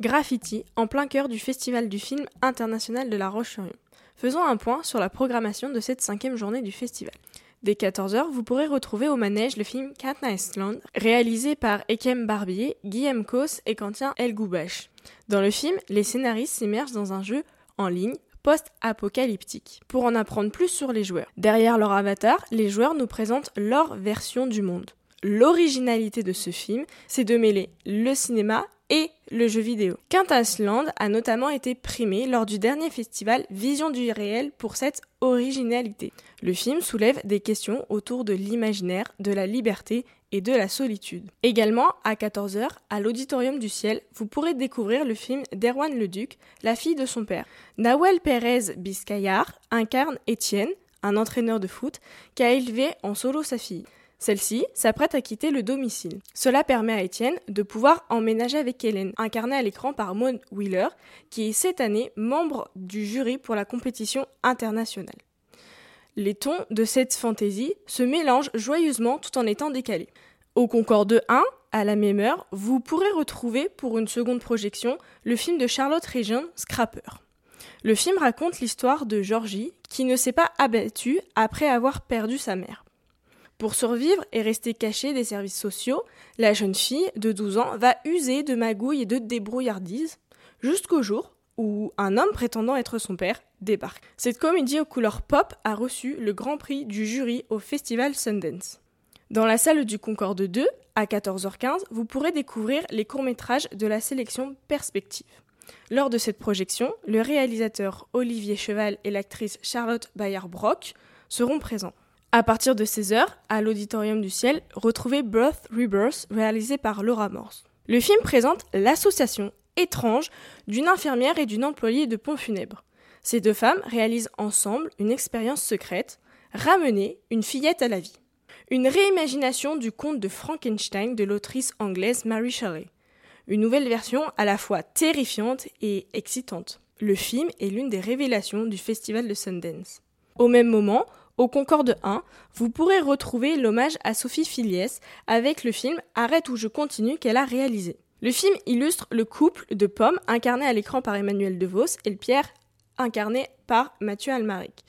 Graffiti, en plein cœur du Festival du film international de La Roche-sur-Yon. Faisons un point sur la programmation de cette cinquième journée du festival. Dès 14h, vous pourrez retrouver au manège le film Katniss Land, réalisé par Ekem Barbier, Guillaume Kos et Quentin Elgoubache. Dans le film, les scénaristes s'immergent dans un jeu en ligne post-apocalyptique pour en apprendre plus sur les joueurs. Derrière leur avatar, les joueurs nous présentent leur version du monde. L'originalité de ce film, c'est de mêler le cinéma et le jeu vidéo. Land a notamment été primé lors du dernier festival Vision du réel pour cette originalité. Le film soulève des questions autour de l'imaginaire, de la liberté et de la solitude. Également, à 14h, à l'Auditorium du Ciel, vous pourrez découvrir le film d'Erwan Leduc, La fille de son père. Nawel Pérez Biscayar incarne Étienne, un entraîneur de foot, qui a élevé en solo sa fille. Celle-ci s'apprête à quitter le domicile. Cela permet à Étienne de pouvoir emménager avec Hélène, incarnée à l'écran par Maud Wheeler, qui est cette année membre du jury pour la compétition internationale. Les tons de cette fantaisie se mélangent joyeusement tout en étant décalés. Au Concorde 1, à la même heure, vous pourrez retrouver pour une seconde projection le film de Charlotte Région, Scrapper. Le film raconte l'histoire de Georgie qui ne s'est pas abattue après avoir perdu sa mère. Pour survivre et rester cachée des services sociaux, la jeune fille de 12 ans va user de magouilles et de débrouillardise jusqu'au jour où un homme prétendant être son père débarque. Cette comédie aux couleurs pop a reçu le grand prix du jury au festival Sundance. Dans la salle du Concorde 2, à 14h15, vous pourrez découvrir les courts-métrages de la sélection Perspective. Lors de cette projection, le réalisateur Olivier Cheval et l'actrice Charlotte Bayard-Brock seront présents. À partir de 16h, à l'Auditorium du Ciel, retrouvez Birth Rebirth réalisé par Laura Morse. Le film présente l'association étrange d'une infirmière et d'une employée de pont funèbre. Ces deux femmes réalisent ensemble une expérience secrète, ramener une fillette à la vie. Une réimagination du conte de Frankenstein de l'autrice anglaise Mary Shelley. Une nouvelle version à la fois terrifiante et excitante. Le film est l'une des révélations du festival de Sundance. Au même moment, au Concorde 1, vous pourrez retrouver l'hommage à Sophie Filiès avec le film Arrête ou je continue qu'elle a réalisé. Le film illustre le couple de Pomme incarné à l'écran par Emmanuel DeVos et le Pierre incarné par Mathieu Almaric,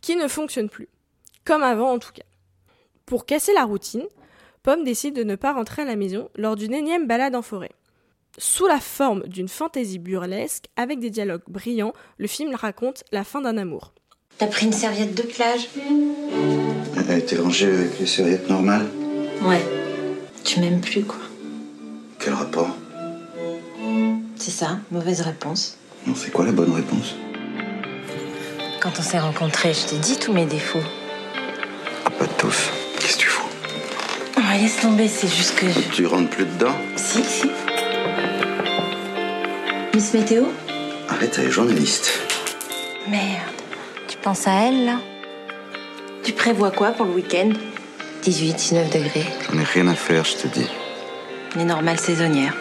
qui ne fonctionne plus, comme avant en tout cas. Pour casser la routine, Pomme décide de ne pas rentrer à la maison lors d'une énième balade en forêt. Sous la forme d'une fantaisie burlesque, avec des dialogues brillants, le film raconte la fin d'un amour. T'as pris une serviette de plage Elle a été rangée avec les serviettes normales Ouais. Tu m'aimes plus, quoi. Quel rapport C'est ça, mauvaise réponse. Non, c'est quoi la bonne réponse Quand on s'est rencontrés, je t'ai dit tous mes défauts. Ah, pas tous. Qu'est-ce que tu fous Oh, laisse tomber, c'est juste que je... Tu rentres plus dedans Si, si. Miss Météo Arrête, elle est journaliste. Merde. Tu penses à elle, là Tu prévois quoi pour le week-end? 18, 19 degrés. J'en ai rien à faire, je te dis. Les normales saisonnières.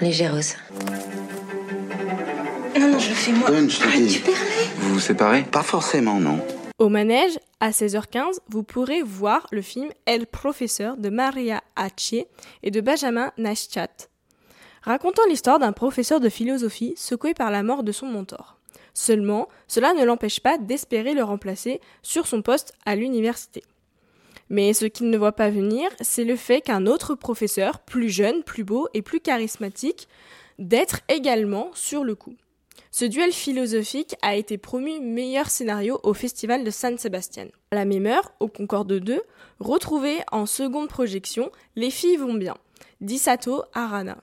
Légéreuse. Non, non, je le fais moi. Donne, je te Ah, dis. tu permets? Vous vous séparez? Pas forcément, non. Au manège, à 16h15, vous pourrez voir le film El Professeur de Maria Hache et de Benjamin Naschat, racontant l'histoire d'un professeur de philosophie secoué par la mort de son mentor. Seulement, cela ne l'empêche pas d'espérer le remplacer sur son poste à l'université. Mais ce qu'il ne voit pas venir, c'est le fait qu'un autre professeur, plus jeune, plus beau et plus charismatique, d'être également sur le coup. Ce duel philosophique a été promu meilleur scénario au Festival de San Sebastian. À la même heure, au Concorde 2, retrouvez en seconde projection Les filles vont bien, d'Isato Arana.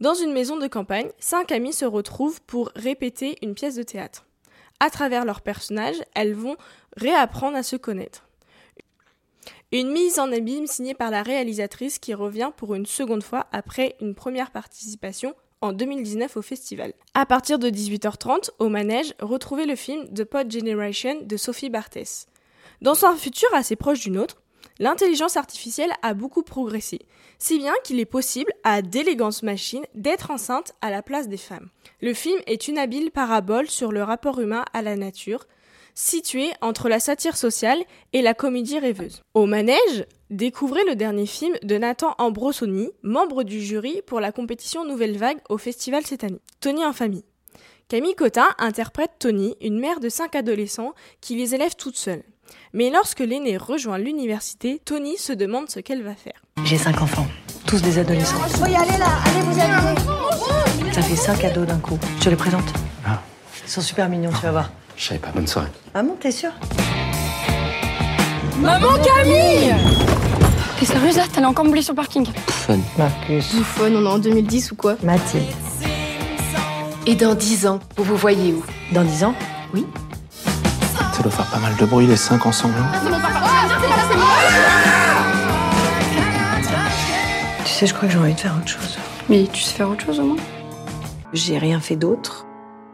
Dans une maison de campagne, cinq amies se retrouvent pour répéter une pièce de théâtre. À travers leurs personnages, elles vont réapprendre à se connaître. Une mise en abîme signée par la réalisatrice qui revient pour une seconde fois après une première participation en 2019 au festival. À partir de 18h30, au manège, retrouvez le film The Pod Generation de Sophie Barthès. Dans un futur assez proche du nôtre, l'intelligence artificielle a beaucoup progressé, si bien qu'il est possible à d'élégance machines d'être enceinte à la place des femmes. Le film est une habile parabole sur le rapport humain à la nature, situé entre la satire sociale et la comédie rêveuse. Au manège, découvrez le dernier film de Nathan Ambrosoni, membre du jury pour la compétition Nouvelle Vague au festival cette année. Tony en famille. Camille Cotin interprète Tony, une mère de cinq adolescents qui les élève toute seule. Mais lorsque l'aîné rejoint l'université, Tony se demande ce qu'elle va faire. J'ai cinq enfants, tous des adolescents. Il faut y aller là, allez vous. Ça fait cinq cadeaux d'un coup. Je te les présente. Ah. Ils sont super mignons, tu vas voir. Je savais pas, bonne soirée. Ah bon, t'es sûr Maman Camille T'es sérieuse là? T'allais encore me sur le parking Fun. Marcus. Bouffonne, on est en 2010 ou quoi? Mathilde. Et dans dix ans, vous vous voyez où? Dans dix ans? Ça doit faire pas mal de bruit les cinq ensemble. Tu sais, je crois que j'ai envie de faire autre chose. Mais tu sais faire autre chose au moins J'ai rien fait d'autre.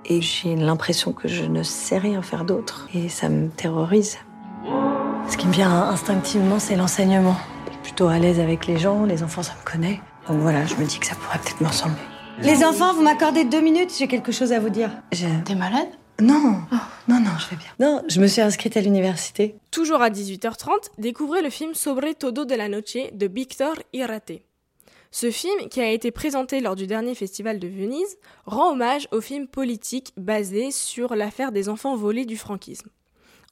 Et j'ai l'impression que je ne sais rien faire d'autre. Et ça me terrorise. Ce qui me vient instinctivement, c'est l'enseignement. Je suis plutôt à l'aise avec les gens, les enfants, ça me connaît. Donc voilà, je me dis que ça pourrait peut-être me ressembler. Les enfants, vous m'accordez deux minutes, j'ai quelque chose à vous dire. Je... T'es malade? Non, non, non, je vais bien. Non, je me suis inscrite à l'université. Toujours à 18h30, découvrez le film Sobre todo de la noche de Victor Irate. Ce film, qui a été présenté lors du dernier festival de Venise, rend hommage au film politique basé sur l'affaire des enfants volés du franquisme.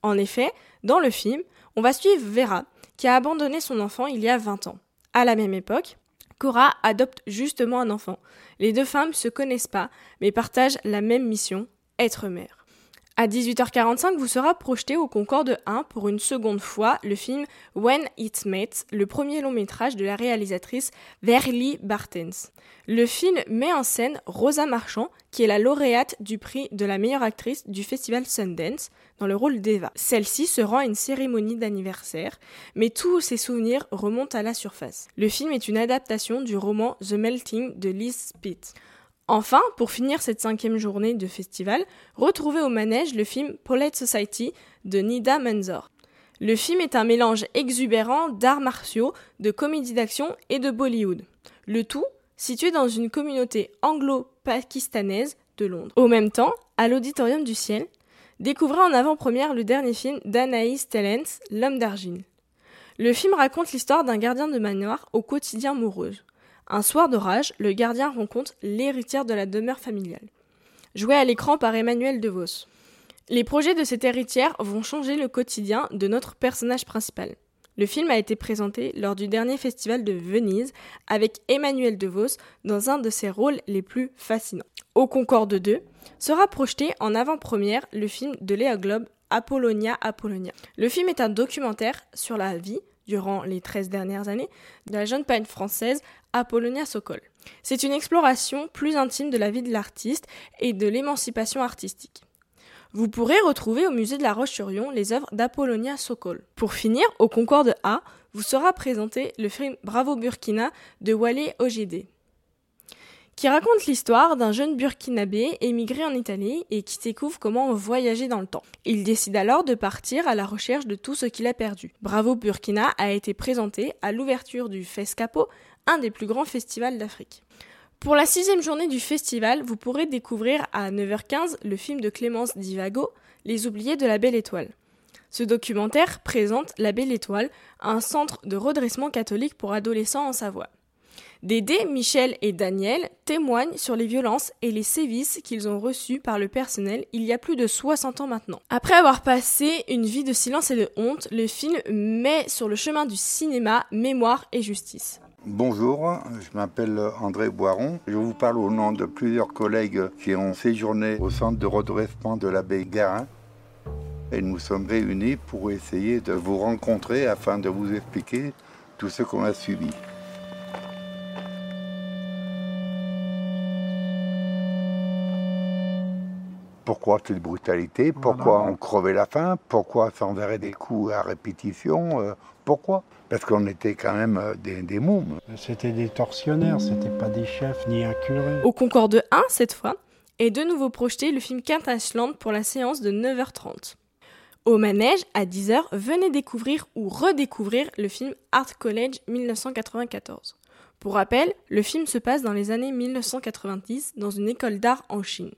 En effet, dans le film, on va suivre Vera, qui a abandonné son enfant il y a 20 ans. À la même époque, Cora adopte justement un enfant. Les deux femmes se connaissent pas, mais partagent la même mission, être mère. À 18h45 vous sera projeté au Concorde 1 pour une seconde fois le film When It Met, le premier long métrage de la réalisatrice Verly Bartens. Le film met en scène Rosa Marchand, qui est la lauréate du prix de la meilleure actrice du festival Sundance, dans le rôle d'Eva. Celle-ci se rend à une cérémonie d'anniversaire, mais tous ses souvenirs remontent à la surface. Le film est une adaptation du roman The Melting de Liz Spitt. Enfin, pour finir cette cinquième journée de festival, retrouvez au manège le film Polite Society de Nida Manzor. Le film est un mélange exubérant d'arts martiaux, de comédie d'action et de Bollywood. Le tout situé dans une communauté anglo-pakistanaise de Londres. Au même temps, à l'Auditorium du Ciel, découvrez en avant-première le dernier film d'Anaïs Tellens, L'homme d'argile. Le film raconte l'histoire d'un gardien de manoir au quotidien morose. Un soir d'orage, le gardien rencontre l'héritière de la demeure familiale. Joué à l'écran par Emmanuel DeVos. Les projets de cette héritière vont changer le quotidien de notre personnage principal. Le film a été présenté lors du dernier festival de Venise avec Emmanuel DeVos dans un de ses rôles les plus fascinants. Au Concorde 2 sera projeté en avant-première le film de Léa Globe Apollonia Apollonia. Le film est un documentaire sur la vie, durant les 13 dernières années, de la jeune peintre française Apollonia Sokol. C'est une exploration plus intime de la vie de l'artiste et de l'émancipation artistique. Vous pourrez retrouver au musée de la Roche-sur-Yon les œuvres d'Apollonia Sokol. Pour finir, au Concorde A, vous sera présenté le film Bravo Burkina de Wale Ogede, qui raconte l'histoire d'un jeune burkinabé émigré en Italie et qui découvre comment voyager dans le temps. Il décide alors de partir à la recherche de tout ce qu'il a perdu. Bravo Burkina a été présenté à l'ouverture du FESCAPO, un des plus grands festivals d'Afrique. Pour la sixième journée du festival, vous pourrez découvrir à 9h15 le film de Clémence Divago, Les oubliés de la Belle Étoile. Ce documentaire présente La Belle Étoile, un centre de redressement catholique pour adolescents en Savoie. Dédé, Michel et Daniel témoignent sur les violences et les sévices qu'ils ont reçus par le personnel il y a plus de 60 ans maintenant. Après avoir passé une vie de silence et de honte, le film met sur le chemin du cinéma mémoire et justice. Bonjour, je m'appelle André Boiron. Je vous parle au nom de plusieurs collègues qui ont séjourné au centre de redressement de l'abbé Guérin. Et nous sommes réunis pour essayer de vous rencontrer afin de vous expliquer tout ce qu'on a subi. Pourquoi cette brutalité? Pourquoi on crevait la faim? Pourquoi s'enverrait des coups à répétition? Euh, Pourquoi? Parce qu'on était quand même euh, des, des mômes. C'était des tortionnaires, c'était pas des chefs ni un curé. Au Concorde 1, cette fois, est de nouveau projeté le film Quintashland pour la séance de 9h30. Au manège, à 10h, venez découvrir ou redécouvrir le film Art College 1994. Pour rappel, le film se passe dans les années 1990 dans une école d'art en Chine.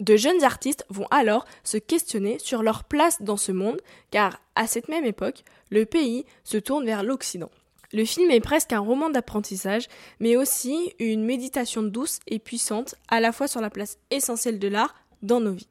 De jeunes artistes vont alors se questionner sur leur place dans ce monde, car à cette même époque, le pays se tourne vers l'Occident. Le film est presque un roman d'apprentissage, mais aussi une méditation douce et puissante, à la fois sur la place essentielle de l'art dans nos vies.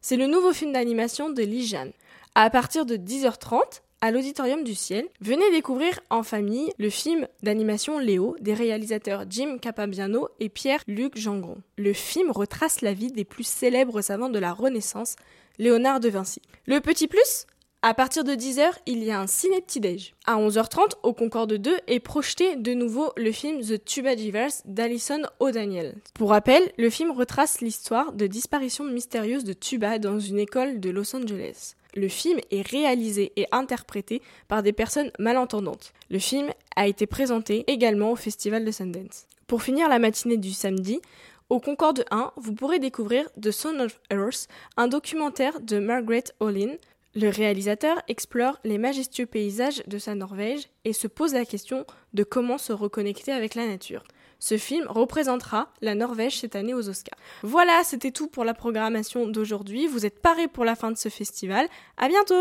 C'est le nouveau film d'animation de Lee Jan. À partir de 10h30, à l'Auditorium du Ciel, venez découvrir en famille le film d'animation Léo des réalisateurs Jim Capabiano et Pierre-Luc Jangron. Le film retrace la vie des plus célèbres savants de la Renaissance, Léonard de Vinci. Le petit plus à partir de 10h, il y a un ciné petit-déj. À 11h30, au Concorde 2 est projeté de nouveau le film The Tuba Diverse d'Alison O'Daniel. Pour rappel, le film retrace l'histoire de disparition mystérieuse de tuba dans une école de Los Angeles. Le film est réalisé et interprété par des personnes malentendantes. Le film a été présenté également au Festival de Sundance. Pour finir la matinée du samedi, au Concorde 1, vous pourrez découvrir The Son of Earth, un documentaire de Margaret Olin le réalisateur explore les majestueux paysages de sa Norvège et se pose la question de comment se reconnecter avec la nature. Ce film représentera la Norvège cette année aux Oscars. Voilà, c'était tout pour la programmation d'aujourd'hui. Vous êtes parés pour la fin de ce festival. À bientôt!